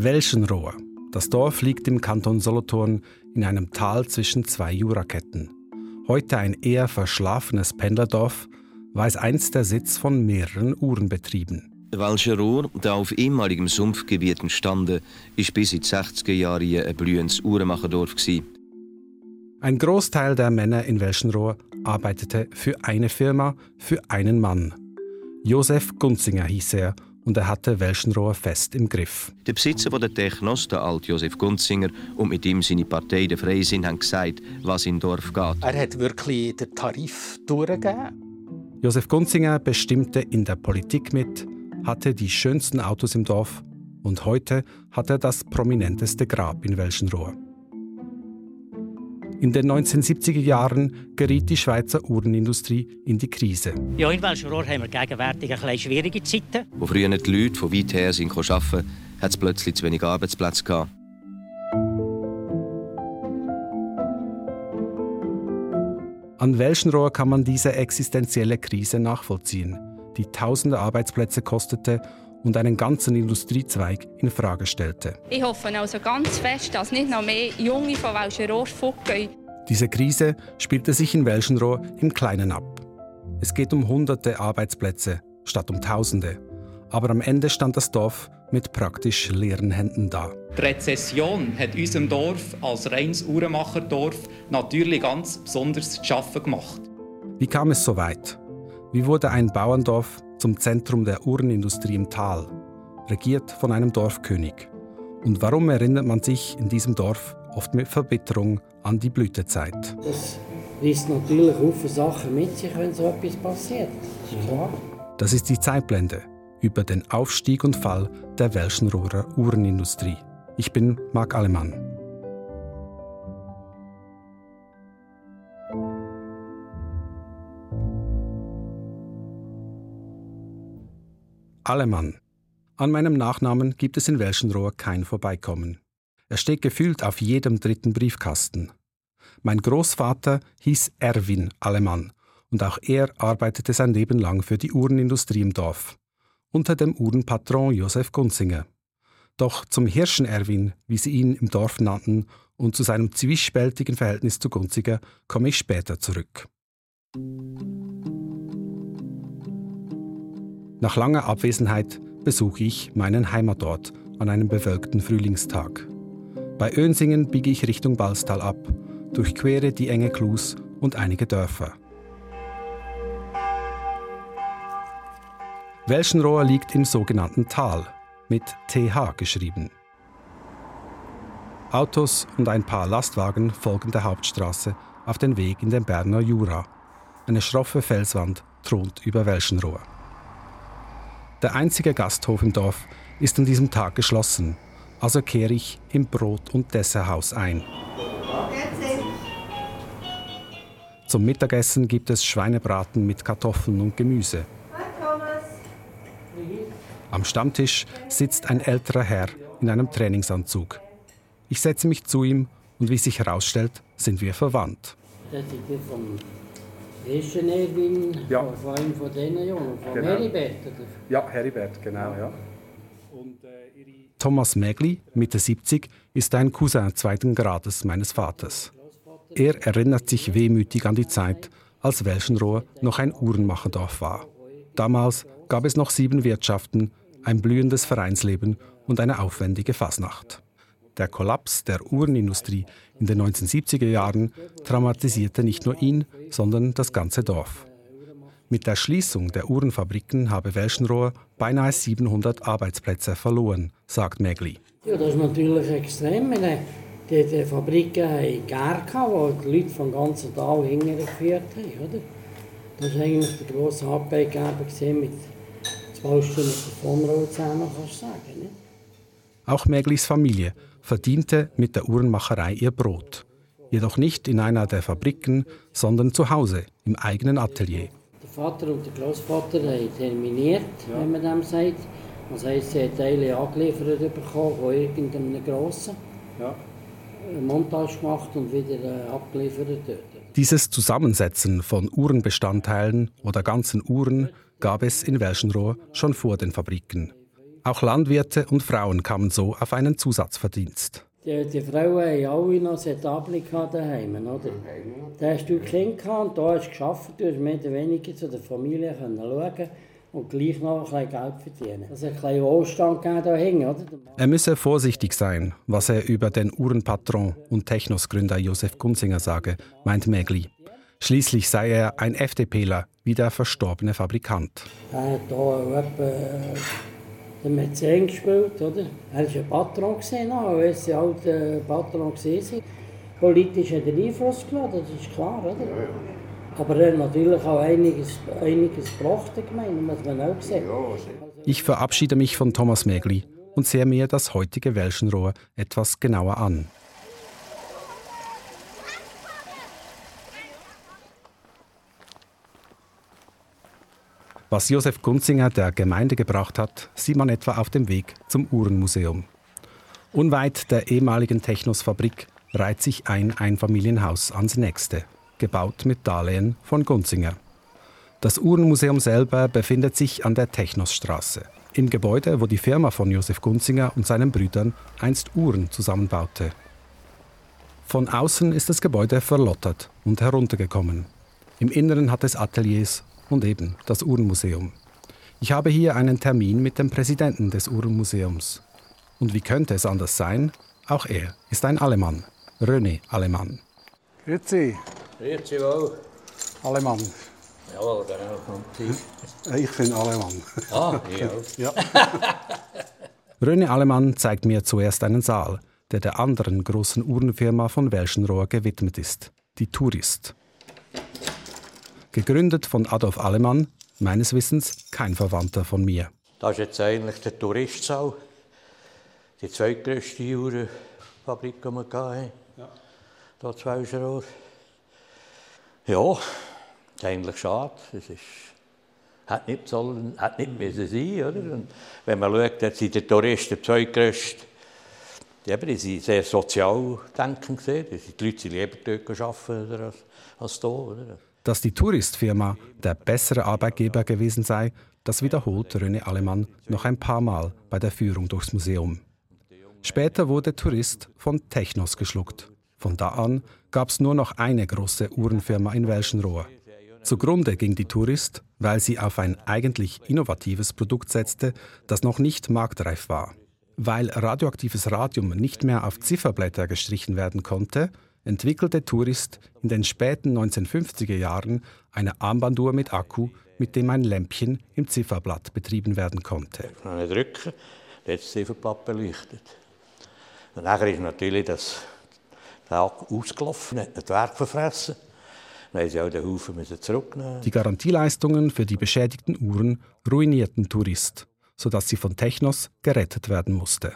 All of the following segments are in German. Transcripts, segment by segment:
Welschenrohr. Das Dorf liegt im Kanton Solothurn in einem Tal zwischen zwei Juraketten. Heute ein eher verschlafenes Pendlerdorf, war es einst der Sitz von mehreren Uhrenbetrieben. Welschenrohr, der auf ehemaligem Sumpfgebiet entstanden, ist bis in die 60er Jahre ein blühendes Uhrenmacherdorf. Ein Großteil der Männer in Welschenrohr arbeitete für eine Firma, für einen Mann. Josef Gunzinger hieß er und er hatte Welschenrohr fest im Griff. Der Besitzer der Technos, der alte Josef Gunzinger, und mit ihm seine Partei, der Freisinn, haben gesagt, was im Dorf geht. Er hat wirklich den Tarif durchgegeben. Josef Gunzinger bestimmte in der Politik mit, hatte die schönsten Autos im Dorf und heute hat er das prominenteste Grab in Welschenrohr. In den 1970er Jahren geriet die Schweizer Uhrenindustrie in die Krise. Ja, in Welschenrohr haben wir gegenwärtig ein bisschen schwierige Zeiten. Wo früher die Leute von weit her sind arbeiten, hat es plötzlich zu wenig Arbeitsplätze gehabt. An Welschenrohr kann man diese existenzielle Krise nachvollziehen, die tausende Arbeitsplätze kostete und einen ganzen Industriezweig in Frage stellte. Ich hoffe also ganz fest, dass nicht noch mehr Junge von Welschenrohr fortgehen. Diese Krise spielte sich in Welschenrohr im Kleinen ab. Es geht um hunderte Arbeitsplätze statt um Tausende. Aber am Ende stand das Dorf mit praktisch leeren Händen da. Die Rezession hat unserem Dorf als reines Uhrenmacherdorf natürlich ganz besonders zu schaffen gemacht. Wie kam es so weit? Wie wurde ein Bauerndorf zum Zentrum der Uhrenindustrie im Tal, regiert von einem Dorfkönig? Und warum erinnert man sich in diesem Dorf oft mit Verbitterung an die Blütezeit? Das reißt natürlich viele Sachen mit sich, wenn so etwas passiert. Das ist klar. Das ist die Zeitblende über den Aufstieg und Fall der Welschenrohrer Uhrenindustrie. Ich bin Marc Allemann. Allemann. An meinem Nachnamen gibt es in Welschenrohr kein Vorbeikommen. Er steht gefühlt auf jedem dritten Briefkasten. Mein Großvater hieß Erwin Allemann und auch er arbeitete sein Leben lang für die Uhrenindustrie im Dorf, unter dem Uhrenpatron Josef Gunzinger. Doch zum Hirschen Erwin, wie sie ihn im Dorf nannten, und zu seinem zwiespältigen Verhältnis zu Gunziger komme ich später zurück. Nach langer Abwesenheit besuche ich meinen Heimatort an einem bewölkten Frühlingstag. Bei Önsingen biege ich Richtung Balstal ab, durchquere die enge Klus und einige Dörfer. Welschenrohr liegt im sogenannten Tal, mit TH geschrieben. Autos und ein paar Lastwagen folgen der Hauptstraße auf den Weg in den Berner Jura. Eine schroffe Felswand thront über Welschenrohr. Der einzige Gasthof im Dorf ist an diesem Tag geschlossen, also kehre ich im Brot- und Desserthaus ein. Zum Mittagessen gibt es Schweinebraten mit Kartoffeln und Gemüse. Am Stammtisch sitzt ein älterer Herr in einem Trainingsanzug. Ich setze mich zu ihm und wie sich herausstellt, sind wir verwandt. Das ist ersten Erwin, Ja. von einem von diesen Jungen, von Genau. Heribert. Oder? Ja, Heribert, genau, ja. Thomas Mägli, Mitte 70, ist ein Cousin zweiten Grades meines Vaters. Er erinnert sich wehmütig an die Zeit, als Welschenrohr noch ein Uhrenmacherdorf war. Damals gab es noch sieben Wirtschaften, ein blühendes Vereinsleben und eine aufwendige Fasnacht. Der Kollaps der Uhrenindustrie in den 1970er Jahren traumatisierte nicht nur ihn, sondern das ganze Dorf. Mit der Schließung der Uhrenfabriken habe Welschenrohr beinahe 700 Arbeitsplätze verloren, sagt Megli. Ja, das ist natürlich extrem. Die, die Fabriken hatten Gär, wo die Leute vom ganzen Tal hingeführt haben. Oder? Das war eigentlich der grosse Arbeitgeber mit zwei Stunden Telefonrolle zusammen, kannst du sagen. Nicht? Auch Meglis Familie verdiente mit der Uhrenmacherei ihr Brot. Jedoch nicht in einer der Fabriken, sondern zu Hause, im eigenen Atelier. Der Vater und der Großvater haben terminiert, wenn man dem sagt. Das heisst, sie haben Teile angeliefert bekommen von irgendeinem Grossen. Eine Montage gemacht und wieder äh, abgeliefert dort. Dieses Zusammensetzen von Uhrenbestandteilen oder ganzen Uhren gab es in Welschenrohr schon vor den Fabriken. Auch Landwirte und Frauen kamen so auf einen Zusatzverdienst. Die, die Frauen haben alle noch Setable daheim, oder? Da hast du Kind und da hast du gearbeitet, du hast mehr oder weniger zu der Familie schauen und gleich noch ein bisschen Geld verdienen. Das hat ein bisschen Wohlstand da hängen, oder? Er müsse vorsichtig sein, was er über den Uhrenpatron und Technos-Gründer Josef Gunzinger sage, meint Megli. Schließlich sei er ein FDPler, wie der verstorbene Fabrikant. Er hat hier etwa den Mäzen gespielt, oder? Er war ein Patron, gesehen, weil sie halt ein Patron waren. Politisch hat er Einfluss genommen, das ist klar, oder? Aber er hat natürlich auch einiges, einiges gebracht, gemeint, muss man auch sehen. Ich verabschiede mich von Thomas Megli und sehe mir das heutige Welschenrohr etwas genauer an. Was Josef Gunzinger der Gemeinde gebracht hat, sieht man etwa auf dem Weg zum Uhrenmuseum. Unweit der ehemaligen Technos-Fabrik reiht sich ein Einfamilienhaus ans nächste gebaut mit Darlehen von Gunzinger. Das Uhrenmuseum selber befindet sich an der Technosstraße, im Gebäude, wo die Firma von Josef Gunzinger und seinen Brüdern einst Uhren zusammenbaute. Von außen ist das Gebäude verlottert und heruntergekommen. Im Inneren hat es Ateliers und eben das Uhrenmuseum. Ich habe hier einen Termin mit dem Präsidenten des Uhrenmuseums. Und wie könnte es anders sein? Auch er ist ein Alemann, René Alemann. Grüezi. Grüezi wohl. Alemann. Jawohl, genau. Ich bin Alemann. Ah. Ja. Röne Alemann zeigt mir zuerst einen Saal, der der anderen großen Uhrenfirma von Welschenrohr gewidmet ist, die Tourist. Gegründet von Adolf Alemann, meines Wissens kein Verwandter von mir. Das ist jetzt eigentlich der Touristsaal. Die zweitgrößte Uhrenfabrik, die wir hatten. Ja. Hier in Welschenrohr. Ja, ist eigentlich schade. Es ist, hat nicht, sollen, hat nicht müssen sein, oder? Und wenn man schaut, jetzt sind die Touristen zweitgrößte. Die, eben, die sind sehr sozial denken gesehen. Die Leute sind lieber dort arbeiten als, als hier. Oder? Dass die Touristfirma der bessere Arbeitgeber gewesen sei, das wiederholt René Alemann noch ein paar Mal bei der Führung durchs Museum. Später wurde Tourist von Technos geschluckt. Von da an gab es nur noch eine große Uhrenfirma in Welschenrohr. Zugrunde ging die Tourist, weil sie auf ein eigentlich innovatives Produkt setzte, das noch nicht marktreif war. Weil radioaktives Radium nicht mehr auf Zifferblätter gestrichen werden konnte, entwickelte Tourist in den späten 1950er Jahren eine Armbanduhr mit Akku, mit dem ein Lämpchen im Zifferblatt betrieben werden konnte. Ich drücken, das Zifferblatt beleuchtet. Und nachher ist natürlich das der Akku ausgelaufen, hat das Werk verfressen. Dann mussten sie auch den Haufen zurücknehmen. Die Garantieleistungen für die beschädigten Uhren ruinierten Tourist, sodass sie von Technos gerettet werden musste.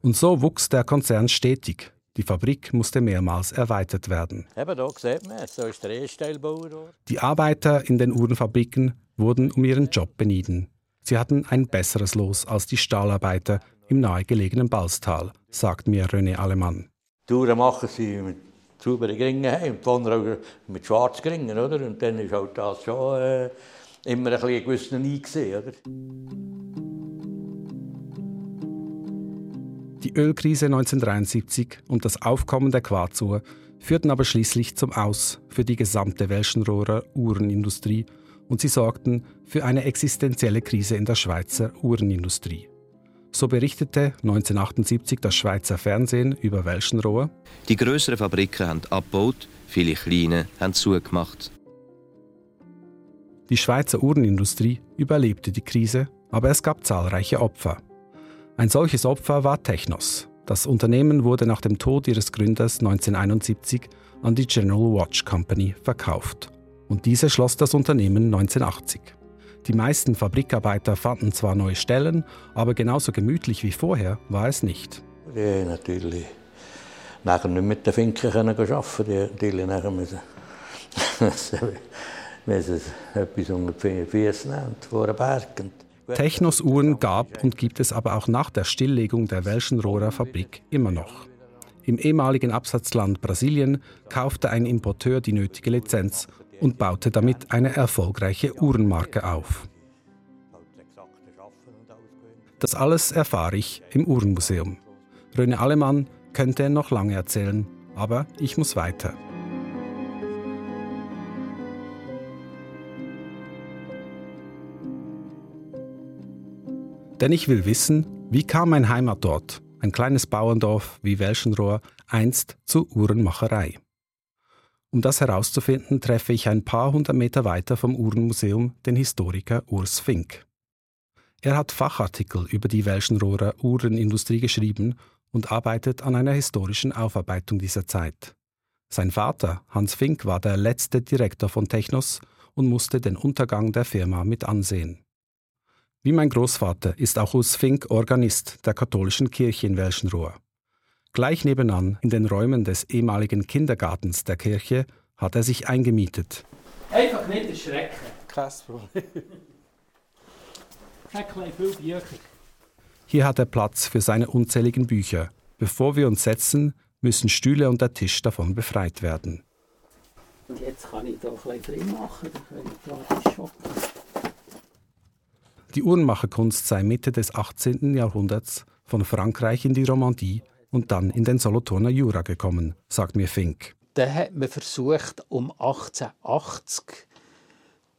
Und so wuchs der Konzern stetig. Die Fabrik musste mehrmals erweitert werden. Eben, hier sieht man, so ist der E-Steilbauer. Die Arbeiter in den Uhrenfabriken wurden um ihren Job benieden. Sie hatten ein besseres Los als die Stahlarbeiter im nahegelegenen Balstal, sagt mir René Alemann. Touren machen sie mit sauberen Gringen und die anderen mit schwarzen Gringen, oder? Und dann ist halt das schon äh, immer ein bisschen gewisser Eingesehen, oder? Die Ölkrise 1973 und das Aufkommen der Quarzuhr führten aber schließlich zum Aus für die gesamte Welschenrohrer Uhrenindustrie und sie sorgten für eine existenzielle Krise in der Schweizer Uhrenindustrie. So berichtete 1978 das Schweizer Fernsehen über Welschenrohr. Die größeren Fabriken haben abgebaut, viele kleine haben zugemacht. Die Schweizer Uhrenindustrie überlebte die Krise, aber es gab zahlreiche Opfer. Ein solches Opfer war Technos. Das Unternehmen wurde nach dem Tod ihres Gründers 1971 an die General Watch Company verkauft. Und diese schloss das Unternehmen 1980. Die meisten Fabrikarbeiter fanden zwar neue Stellen, aber genauso gemütlich wie vorher war es nicht. Die natürlich nachher nicht mit den Finken arbeiten. Die natürlich nachher müssen, müssen etwas unter die Füße nehmen vor den Bergen. Technos-Uhren gab und gibt es aber auch nach der Stilllegung der Welschenrohrer Fabrik immer noch. Im ehemaligen Absatzland Brasilien kaufte ein Importeur die nötige Lizenz und baute damit eine erfolgreiche Uhrenmarke auf. Das alles erfahre ich im Uhrenmuseum. Röne Allemann könnte noch lange erzählen, aber ich muss weiter. Denn ich will wissen, wie kam mein Heimatort, ein kleines Bauerndorf wie Welschenrohr, einst zur Uhrenmacherei. Um das herauszufinden, treffe ich ein paar hundert Meter weiter vom Uhrenmuseum den Historiker Urs Fink. Er hat Fachartikel über die Welschenrohrer Uhrenindustrie geschrieben und arbeitet an einer historischen Aufarbeitung dieser Zeit. Sein Vater, Hans Fink, war der letzte Direktor von Technos und musste den Untergang der Firma mit ansehen. Wie mein Großvater ist auch Urs Fink Organist der katholischen Kirche in Welschenrohr. Gleich nebenan, in den Räumen des ehemaligen Kindergartens der Kirche, hat er sich eingemietet. Einfach nicht erschrecken. Kein Problem. Viel Bücher. Hier hat er Platz für seine unzähligen Bücher. Bevor wir uns setzen, müssen Stühle und der Tisch davon befreit werden. Und jetzt kann ich da ein bisschen drin machen, dann können wir da. Die Uhrenmacherkunst sei Mitte des 18. Jahrhunderts von Frankreich in die Romandie und dann in den Solothurner Jura gekommen, sagt mir Fink. Dann hat man versucht, um 1880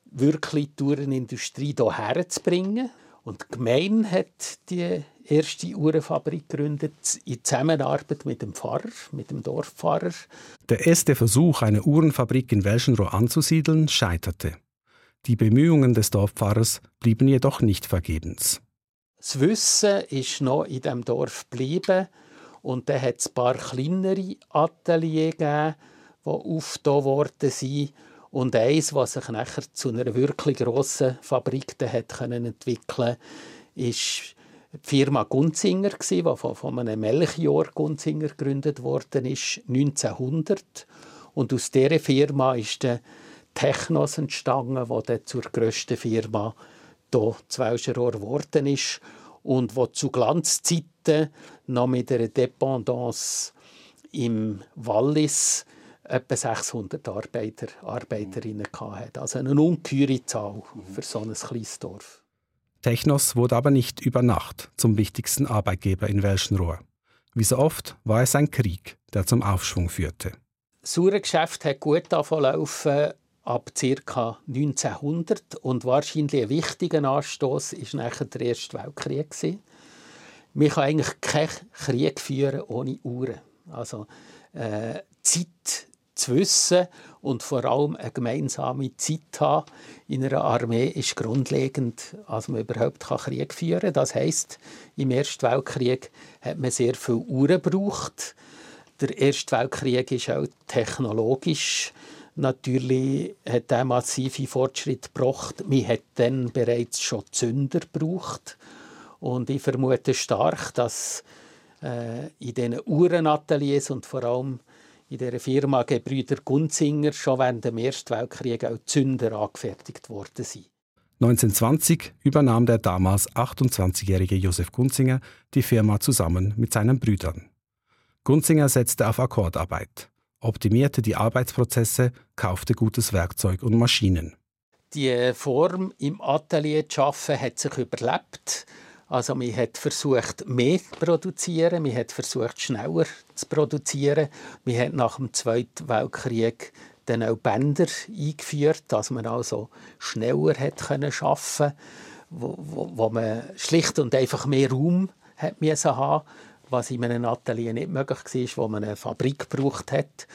wirklich die Uhrenindustrie hierher zu bringen. Und die Gemeinde hat die erste Uhrenfabrik gegründet in Zusammenarbeit mit dem Pfarrer, mit dem Dorfpfarrer. Der erste Versuch, eine Uhrenfabrik in Welschenrohr anzusiedeln, scheiterte. Die Bemühungen des Dorfpfarrers blieben jedoch nicht vergebens. Das Wissen ist noch in dem Dorf geblieben und dann hat es ein paar kleinere Ateliers gegeben, die aufgetan worden sind. Und eins, was sich nachher zu einer wirklich grossen Fabrik hat entwickeln ist die Firma Gunzinger, die von einem Melchior Gunzinger gegründet worden ist, 1900. Und aus dieser Firma ist der Technos entstanden, wo dann zur grössten Firma hier zu Welscherohr geworden ist und wo zu Glanzzeiten noch mit einer Dependance im Wallis etwa 600 Arbeiter, Arbeiterinnen hatte. Also eine ungeheure Zahl für so ein kleines Dorf. Technos wurde aber nicht über Nacht zum wichtigsten Arbeitgeber in Welschenrohr. Wie so oft war es ein Krieg, der zum Aufschwung führte. Das Uhrengeschäft hat gut laufen ab ca. 1900 und wahrscheinlich ein wichtiger Anstoß ist nachher der Erste Weltkrieg gewesen. Man kann eigentlich keinen Krieg führen ohne Uhren. Also äh, Zeit zu wissen und vor allem eine gemeinsame Zeit haben in einer Armee ist grundlegend, als man überhaupt Krieg führen kann. Das heißt, im Ersten Weltkrieg hat man sehr viele Uhren gebraucht. Der Erste Weltkrieg ist auch technologisch Natürlich hat er massive Fortschritte gebracht. Man hat dann bereits schon Zünder gebraucht. Und ich vermute stark, dass äh, in diesen Uhrenateliers und vor allem in der Firma Gebrüder Gunzinger schon während dem Ersten Weltkrieg auch Zünder angefertigt worden sind. 1920 übernahm der damals 28-jährige Josef Gunzinger die Firma zusammen mit seinen Brüdern. Gunzinger setzte auf Akkordarbeit optimierte die Arbeitsprozesse, kaufte gutes Werkzeug und Maschinen. Die Form im Atelier zu arbeiten hat sich überlebt. Also man hat versucht, mehr zu produzieren, man hat versucht, schneller zu produzieren. Man hat nach dem Zweiten Weltkrieg dann auch Bänder eingeführt, dass man also schneller hat können schaffen, wo, wo, wo man schlicht und einfach mehr Raum hat haben was in einem Atelier nicht möglich war, wo man eine Fabrik gebraucht hat.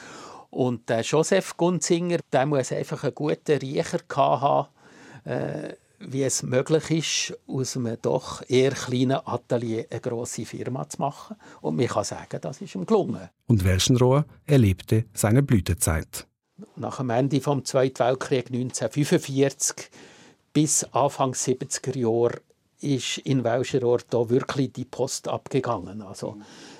Und der Josef Gunzinger, der muss einfach einen guten Riecher haben, äh, wie es möglich ist, aus einem doch eher kleinen Atelier eine grosse Firma zu machen. Und man kann sagen, das ist ihm gelungen. Und Welschenrohr erlebte seine Blütezeit. Nach dem Ende des Zweiten Weltkriegs 1945 bis Anfang 70er Jahre ist in Welscherohr da wirklich die Post abgegangen. Also,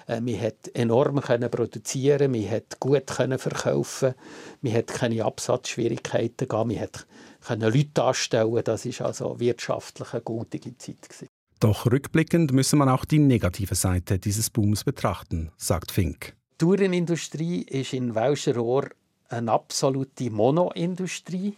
äh, man hat enorm können produzieren, man hat gut können verkaufen, man hat keine Absatzschwierigkeiten gehabt, man hat können Leute anstellen. Das ist also wirtschaftlich eine gute Zeit gewesen. Doch rückblickend müsse man auch die negative Seite dieses Booms betrachten, sagt Fink. Die Tourenindustrie ist in Welscherohr eine absolute Monoindustrie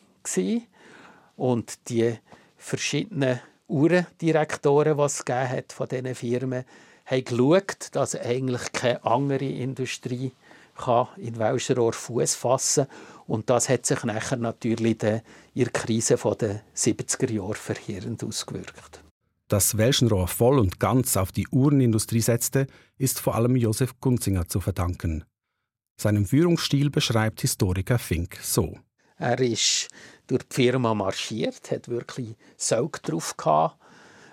und die verschiedenen Uhrendirektoren, die es hat von diesen Firmen, haben geschaut, dass eigentlich keine andere Industrie kann in Welschenrohr Fuß fassen und das hat sich nachher natürlich in der Krise der 70er Jahre verheerend ausgewirkt. Dass Welschenrohr voll und ganz auf die Uhrenindustrie setzte, ist vor allem Josef Gunzinger zu verdanken. Seinen Führungsstil beschreibt Historiker Fink so. Er ist durch die Firma marschiert, hat wirklich Saug drauf gehabt,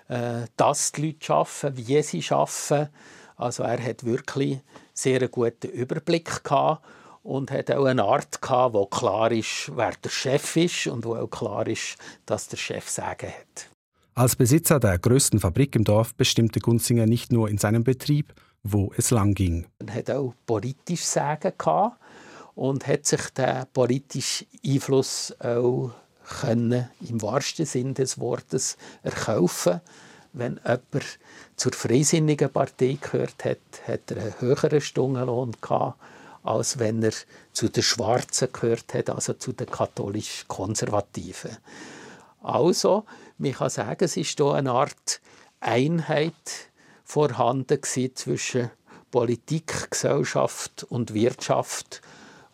äh, dass die Leute arbeiten, wie sie arbeiten. Also er hat wirklich sehr einen guten Überblick gehabt und hat auch eine Art gehabt, wo klar ist, wer der Chef ist und wo auch klar ist, dass der Chef Sagen hat. Als Besitzer der größten Fabrik im Dorf bestimmte Gunzinger nicht nur in seinem Betrieb, wo es lang ging. Er hat auch politisch Sagen gehabt und hat sich den politischen Einfluss auch können, im wahrsten Sinn des Wortes erkaufen. Wenn jemand zur Freisinnigen Partei gehört hat, hat er einen höheren Stundenlohn gehabt, als wenn er zu den Schwarzen gehört hat, also zu den katholisch-konservativen. Also, man kann sagen, es ist hier eine Art Einheit vorhanden zwischen Politik, Gesellschaft und Wirtschaft,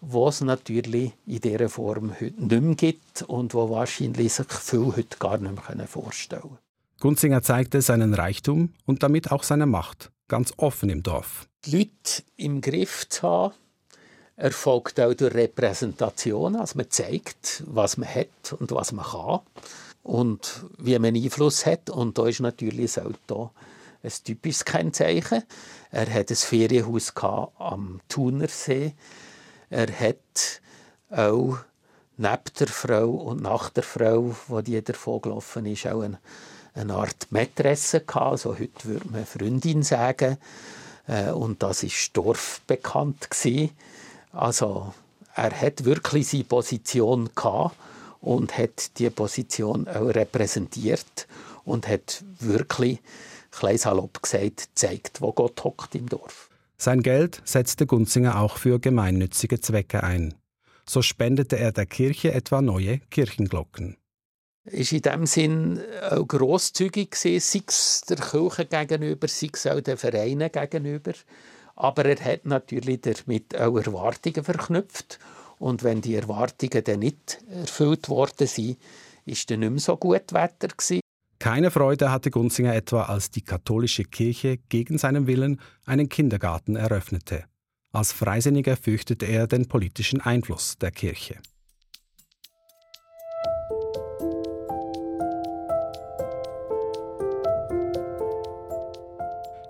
was es natürlich in dieser Form heute nicht mehr gibt und wo wahrscheinlich sich viele heute gar nicht mehr vorstellen können. Gunzinger zeigte seinen Reichtum und damit auch seine Macht, ganz offen im Dorf. Die Leute im Griff zu haben, erfolgt auch durch Repräsentation, also man zeigt, was man hat und was man kann und wie man Einfluss hat. Und da ist natürlich das Auto ein typisches Kennzeichen. Er hat ein Ferienhaus am Thunersee. Er hat auch neben der Frau und nach der Frau, wo die davon gelaufen ist, auch eine, eine Art Mätresse gehabt. Also heute würde man Freundin sagen. Äh, und das ist Dorf bekannt gewesen. Also er hat wirklich seine Position gehabt und hat die Position auch repräsentiert und hat wirklich, klein salopp gesagt, zeigt, wo Gott hockt im Dorf. Sein Geld setzte Gunzinger auch für gemeinnützige Zwecke ein. So spendete er der Kirche etwa neue Kirchenglocken. Ist in dem Sinn auch grosszügig sei es der Kirche gegenüber, sei es auch den Vereinen gegenüber. Aber er hat natürlich damit auch Erwartungen verknüpft. Und wenn die Erwartungen dann nicht erfüllt worden sind, ist dann nicht mehr so gut Wetter gewesen. Keine Freude hatte Gunzinger etwa, als die katholische Kirche gegen seinen Willen einen Kindergarten eröffnete. Als Freisinniger fürchtete er den politischen Einfluss der Kirche.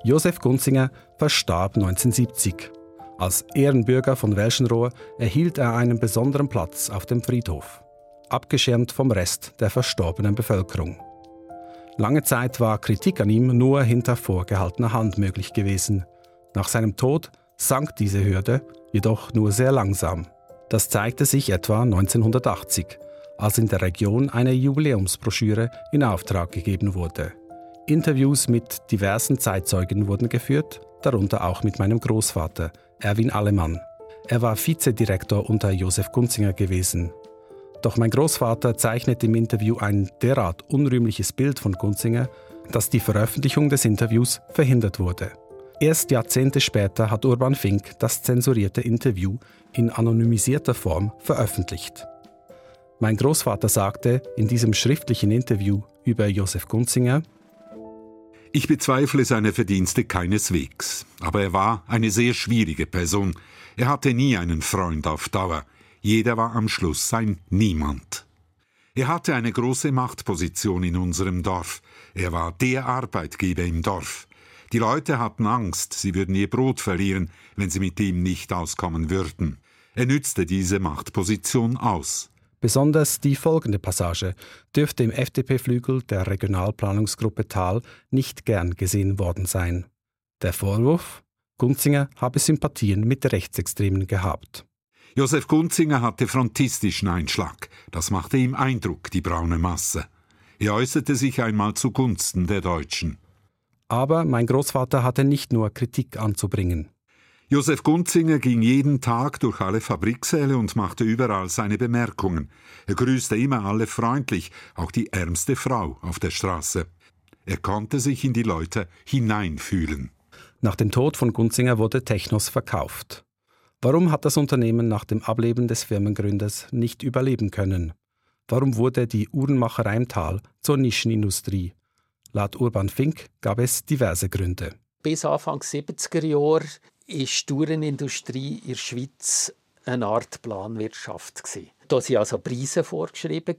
Josef Gunzinger verstarb 1970. Als Ehrenbürger von Welschenrohr erhielt er einen besonderen Platz auf dem Friedhof, abgeschirmt vom Rest der verstorbenen Bevölkerung. Lange Zeit war Kritik an ihm nur hinter vorgehaltener Hand möglich gewesen. Nach seinem Tod sank diese Hürde jedoch nur sehr langsam. Das zeigte sich etwa 1980, als in der Region eine Jubiläumsbroschüre in Auftrag gegeben wurde. Interviews mit diversen Zeitzeugen wurden geführt, darunter auch mit meinem Großvater, Erwin Allemann. Er war Vizedirektor unter Josef Gunzinger gewesen. Doch mein Großvater zeichnet im Interview ein derart unrühmliches Bild von Gunzinger, dass die Veröffentlichung des Interviews verhindert wurde. Erst Jahrzehnte später hat Urban Fink das zensurierte Interview in anonymisierter Form veröffentlicht. Mein Großvater sagte in diesem schriftlichen Interview über Josef Gunzinger, ich bezweifle seine Verdienste keineswegs, aber er war eine sehr schwierige Person. Er hatte nie einen Freund auf Dauer. Jeder war am Schluss sein Niemand. Er hatte eine große Machtposition in unserem Dorf. Er war der Arbeitgeber im Dorf. Die Leute hatten Angst, sie würden ihr Brot verlieren, wenn sie mit ihm nicht auskommen würden. Er nützte diese Machtposition aus. Besonders die folgende Passage dürfte im FDP-Flügel der Regionalplanungsgruppe Thal nicht gern gesehen worden sein. Der Vorwurf, Gunzinger habe Sympathien mit Rechtsextremen gehabt. Josef Gunzinger hatte frontistischen Einschlag. Das machte ihm Eindruck, die braune Masse. Er äußerte sich einmal zugunsten der Deutschen. Aber mein Großvater hatte nicht nur Kritik anzubringen. Josef Gunzinger ging jeden Tag durch alle Fabriksäle und machte überall seine Bemerkungen. Er grüßte immer alle freundlich, auch die ärmste Frau auf der Straße. Er konnte sich in die Leute hineinfühlen. Nach dem Tod von Gunzinger wurde Technos verkauft. Warum hat das Unternehmen nach dem Ableben des Firmengründers nicht überleben können? Warum wurde die Uhrenmacherei im Tal zur Nischenindustrie? Laut Urban Fink gab es diverse Gründe. Bis Anfang 70er Jahre war die Uhrenindustrie in der Schweiz eine Art Planwirtschaft. Da waren also Preise vorgeschrieben,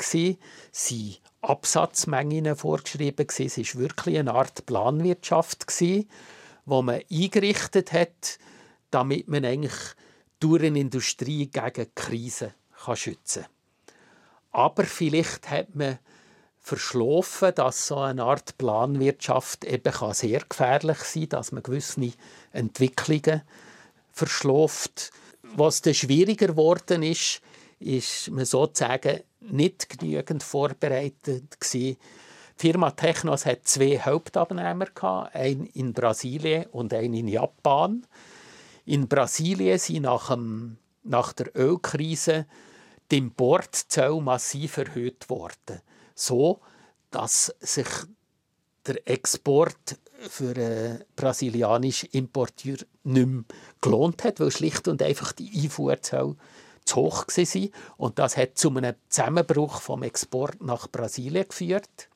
sind Absatzmengen vorgeschrieben. Es war wirklich eine Art Planwirtschaft, wo man eingerichtet hat, damit man eigentlich die Uhrenindustrie gegen Krisen schützen kann. Aber vielleicht hat man verschlafen, dass so eine Art Planwirtschaft eben sehr gefährlich sein kann, dass man gewisse Entwicklungen verschlaft. Was dann schwieriger geworden ist, ist man sozusagen nicht genügend vorbereitet gewesen. Die Firma Technos hat zwei Hauptabnehmer einen in Brasilien und einen in Japan. In Brasilien sind nach, dem, nach der Ölkrise die Importzölle massiv erhöht worden, so dass sich der Export für einen brasilianischen Importeur nicht mehr gelohnt hat, weil schlicht und einfach die Einfuhrzölle zu hoch waren. Und das hat zu einem Zusammenbruch vom Export nach Brasilien geführt.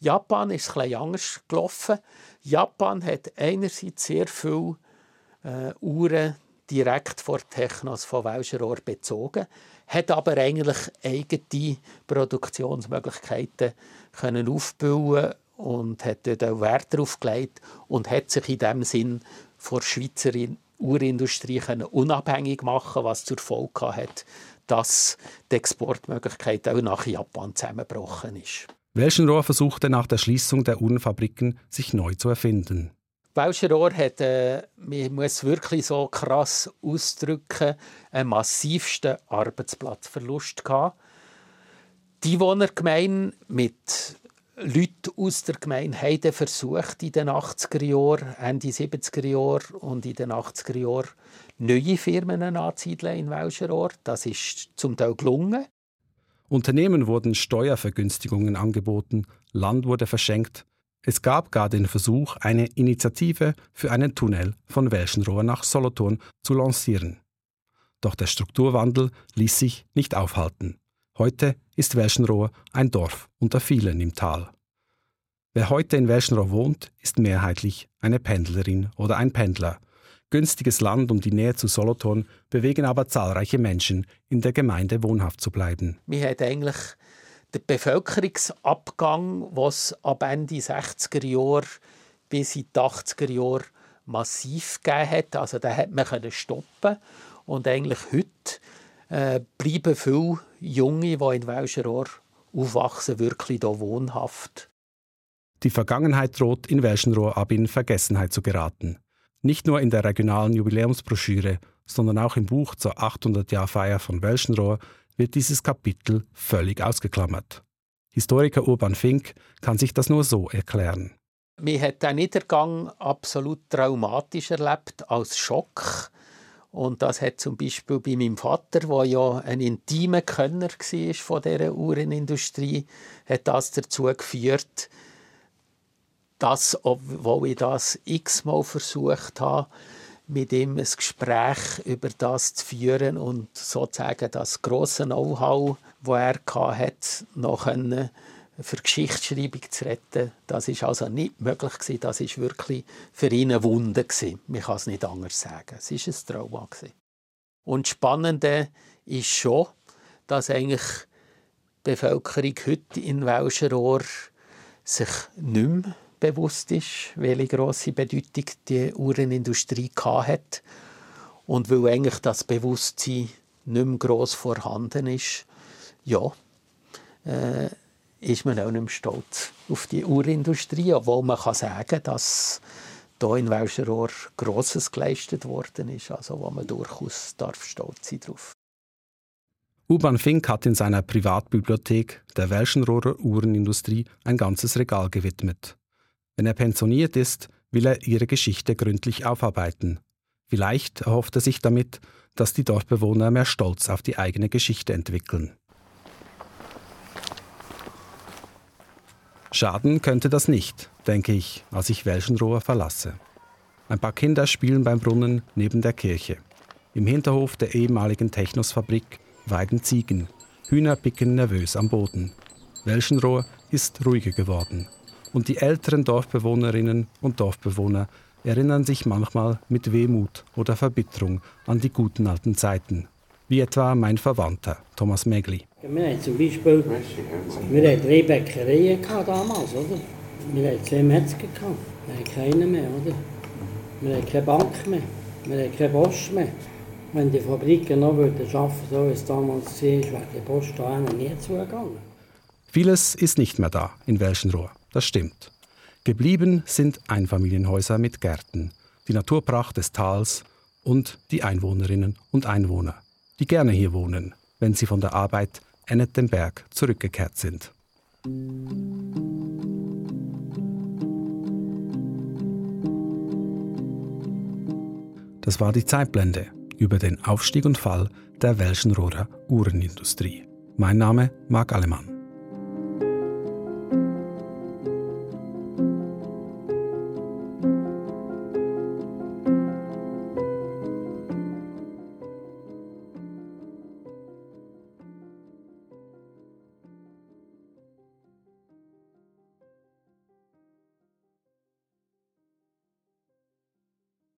Japan ist etwas anders gelaufen. Japan hat einerseits sehr viele äh, Uhren direkt vor Technos von Welscherohr bezogen, hat aber eigentlich eigene Produktionsmöglichkeiten können aufbauen und hat dort auch Wert darauf gelegt und hat sich in dem Sinn von der Schweizer Uhrenindustrie unabhängig machen was zur Folge hat, dass die Exportmöglichkeit auch nach Japan zusammengebrochen ist. Welschenrohr versuchte nach der Schließung der Uhrenfabriken sich neu zu erfinden. Welschenrohr hat, äh, man muss wirklich so krass ausdrücken, einen massivsten Arbeitsplatzverlust gehabt. Die Einwohnergemeinde mit Leuten aus der Gemeinde haben versucht, in den 80er Jahren, Ende 70er Jahre und in den 80er Jahren neue Firmen anzusiedeln in Welscherohr. Das ist zum Teil gelungen. Unternehmen wurden Steuervergünstigungen angeboten, Land wurde verschenkt. Es gab gar den Versuch, eine Initiative für einen Tunnel von Welschenrohr nach Solothurn zu lancieren. Doch der Strukturwandel ließ sich nicht aufhalten. Heute ist Welschenrohr ein Dorf unter vielen im Tal. Wer heute in Welschenrohr wohnt, ist mehrheitlich eine Pendlerin oder ein Pendler. Günstiges Land und die Nähe zu Solothurn bewegen aber zahlreiche Menschen, in der Gemeinde wohnhaft zu bleiben. Wir haben eigentlich den Bevölkerungsabgang, was ab Ende 60er Jahre bis in die 80er Jahre massiv gegeben hat. Also da hat man stoppen und eigentlich heute äh, bleiben viele Junge, die in Welscherohr aufwachsen, wirklich hier wohnhaft. Die Vergangenheit droht in Welschenrohr ab in Vergessenheit zu geraten. Nicht nur in der regionalen Jubiläumsbroschüre, sondern auch im Buch zur 800-Jahr-Feier von Welschenrohr wird dieses Kapitel völlig ausgeklammert. Historiker Urban Fink kann sich das nur so erklären. Man hat den Niedergang absolut traumatisch erlebt, als Schock. Und das hat zum Beispiel bei meinem Vater, der ja ein intimer Könner war von dieser Uhrenindustrie, hat das dazu geführt, dass, obwohl ich das x-mal versucht habe, mit ihm ein Gespräch über das zu führen und sozusagen das große Know-how, das er hatte, noch für Geschichtsschreibung zu retten. Das ist also nicht möglich gewesen. Das ist wirklich für ihn eine Wunde gewesen. Man kann es nicht anders sagen. Es ist ein Trauma gewesen. Und das Spannende ist schon, dass eigentlich die Bevölkerung heute in Welscherohr sich nicht mehr bewusst ist, welche grosse Bedeutung die Uhrenindustrie hat und weil eigentlich das Bewusstsein nicht mehr gross vorhanden ist, ja, äh, ist man auch nicht mehr stolz auf die Uhrenindustrie, obwohl man kann sagen, dass hier in Welscherohr Grosses geleistet worden ist, also wo man durchaus darf stolz sein darauf. Urban Fink hat in seiner Privatbibliothek der Welschenrohrer Uhrenindustrie ein ganzes Regal gewidmet. Wenn er pensioniert ist, will er ihre Geschichte gründlich aufarbeiten. Vielleicht erhofft er sich damit, dass die Dorfbewohner mehr Stolz auf die eigene Geschichte entwickeln. Schaden könnte das nicht, denke ich, als ich Welschenrohr verlasse. Ein paar Kinder spielen beim Brunnen neben der Kirche. Im Hinterhof der ehemaligen Technosfabrik weiden Ziegen. Hühner picken nervös am Boden. Welschenrohr ist ruhiger geworden. Und die älteren Dorfbewohnerinnen und Dorfbewohner erinnern sich manchmal mit Wehmut oder Verbitterung an die guten alten Zeiten. Wie etwa mein Verwandter, Thomas Megli. Wir hatten zum Beispiel wir hatten drei Bäckereien damals, oder? Wir hatten zwei Metzger, wir hatten keine mehr, oder? Wir hatten keine Bank mehr, wir hatten keine Post mehr. Wenn die Fabriken noch arbeiten würden, so wie es damals war, wäre die Post da nie zugegangen. Vieles ist nicht mehr da in Welschenrohr, das stimmt. Geblieben sind Einfamilienhäuser mit Gärten, die Naturpracht des Tals und die Einwohnerinnen und Einwohner, die gerne hier wohnen, wenn sie von der Arbeit Ennet den Berg zurückgekehrt sind. Das war die Zeitblende über den Aufstieg und Fall der Welschenrohrer Uhrenindustrie. Mein Name Marc Alemann.